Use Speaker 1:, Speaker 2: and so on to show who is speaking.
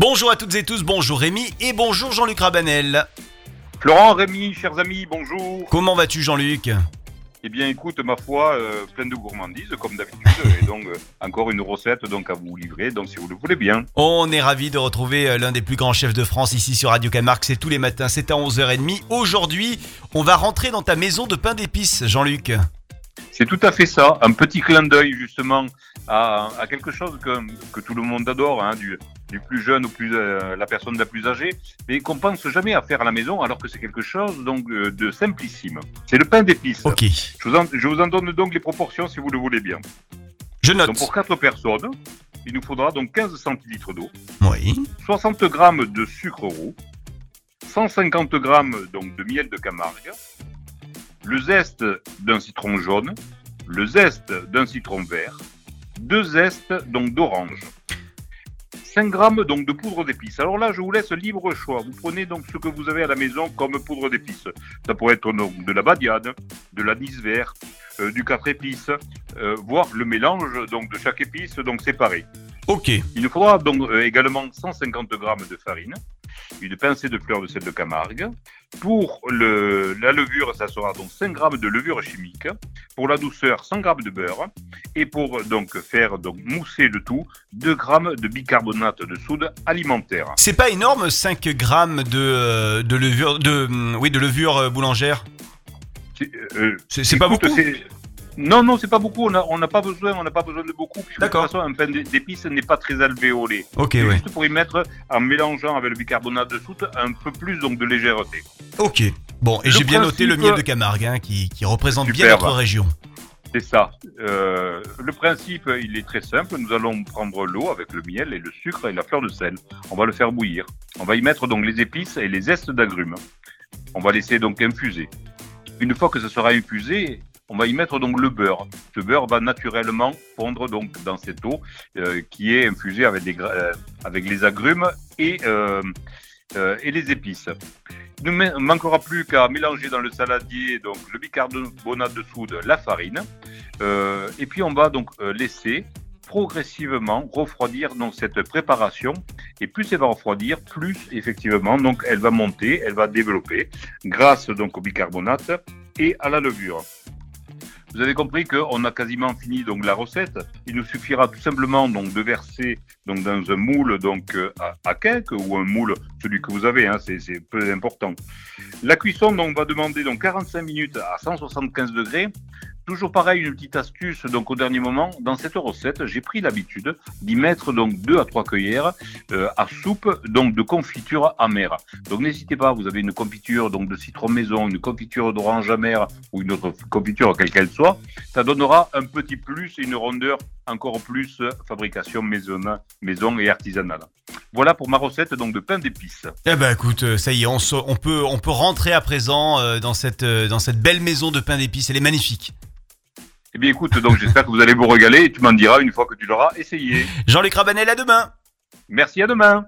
Speaker 1: Bonjour à toutes et tous, bonjour Rémi et bonjour Jean-Luc Rabanel.
Speaker 2: Florent, Rémi, chers amis, bonjour.
Speaker 1: Comment vas-tu Jean-Luc?
Speaker 2: Eh bien, écoute, ma foi, euh, plein de gourmandises, comme d'habitude, et donc euh, encore une recette donc à vous livrer, donc si vous le voulez bien.
Speaker 1: On est ravis de retrouver euh, l'un des plus grands chefs de France ici sur Radio Camargue, c'est tous les matins, c'est à 11h30. Aujourd'hui, on va rentrer dans ta maison de pain d'épices, Jean-Luc.
Speaker 2: C'est tout à fait ça, un petit clin d'œil justement à, à quelque chose que, que tout le monde adore, hein, du, du plus jeune ou plus euh, la personne la plus âgée, mais qu'on pense jamais à faire à la maison, alors que c'est quelque chose donc euh, de simplissime. C'est le pain d'épices.
Speaker 1: Ok,
Speaker 2: Je vous, en, je vous en donne donc les proportions si vous le voulez bien.
Speaker 1: je note.
Speaker 2: Donc pour 4 personnes, il nous faudra donc 15 centilitres d'eau,
Speaker 1: Oui,
Speaker 2: 60 grammes de sucre roux, 150 grammes donc de miel de Camargue, le zeste d'un citron jaune, le zeste d'un citron vert, deux zestes donc d'orange, 5 grammes donc de poudre d'épices. Alors là, je vous laisse libre choix. Vous prenez donc ce que vous avez à la maison comme poudre d'épices. Ça pourrait être donc de la badiade, de l'anis vert, euh, du quatre épices, euh, voire le mélange donc de chaque épice donc séparé.
Speaker 1: ok.
Speaker 2: Il nous faudra donc euh, également 150 grammes de farine, une pincée de fleurs de sel de Camargue. Pour le, la levure, ça sera donc 5 grammes de levure chimique. Pour la douceur, 100 grammes de beurre. Et pour donc faire donc mousser le tout, 2 grammes de bicarbonate de soude alimentaire.
Speaker 1: C'est pas énorme 5 grammes de, euh, de levure, de, hum, oui, de levure euh, boulangère?
Speaker 2: C'est euh,
Speaker 1: C'est pas beaucoup?
Speaker 2: Non, non, c'est pas beaucoup. On n'a pas besoin, on n'a pas besoin de beaucoup. puisque De toute
Speaker 1: D'accord.
Speaker 2: façon, un pain d'épices n'est pas très alvéolé.
Speaker 1: Ok,
Speaker 2: C'est
Speaker 1: ouais.
Speaker 2: Juste pour y mettre, en mélangeant avec le bicarbonate de soude, un peu plus donc de légèreté.
Speaker 1: Ok. Bon, et j'ai bien noté le miel de Camargue hein, qui, qui représente bien
Speaker 2: Superbe.
Speaker 1: notre région.
Speaker 2: C'est ça. Euh, le principe, il est très simple. Nous allons prendre l'eau avec le miel et le sucre et la fleur de sel. On va le faire bouillir. On va y mettre donc les épices et les zestes d'agrumes. On va laisser donc infuser. Une fois que ce sera infusé, on va y mettre donc le beurre. Ce beurre va naturellement fondre dans cette eau euh, qui est infusée avec, euh, les agrumes et, euh, et les épices. Il ne ma- manquera plus qu'à mélanger dans le saladier donc le bicarbonate de soude, la farine, et puis on va donc laisser progressivement refroidir donc cette préparation. Et plus elle va refroidir, plus effectivement donc elle va monter, elle va développer grâce donc au bicarbonate et à la levure. Vous avez compris qu'on a quasiment fini donc la recette. Il nous suffira tout simplement donc de verser donc dans un moule donc euh, à, à cake ou un moule celui que vous avez, hein, c'est c'est peu important. La cuisson donc va demander donc 45 minutes à 175 degrés. Toujours pareil, une petite astuce donc au dernier moment dans cette recette, j'ai pris l'habitude d'y mettre donc deux à trois cuillères euh, à soupe donc de confiture amère. Donc n'hésitez pas, vous avez une confiture donc de citron maison, une confiture d'orange amère ou une autre confiture quelle qu'elle soit, ça donnera un petit plus et une rondeur encore plus euh, fabrication maison, maison et artisanale. Voilà pour ma recette donc de pain d'épices.
Speaker 1: Eh ben écoute, euh, ça y est, on, on peut, on peut rentrer à présent dans, cette, dans cette belle maison de pain d'épices. Elle est magnifique.
Speaker 2: Eh bien écoute, donc j'espère que vous allez vous régaler et tu m'en diras une fois que tu l'auras essayé.
Speaker 1: Jean-Luc Rabanel, à demain
Speaker 2: Merci à demain.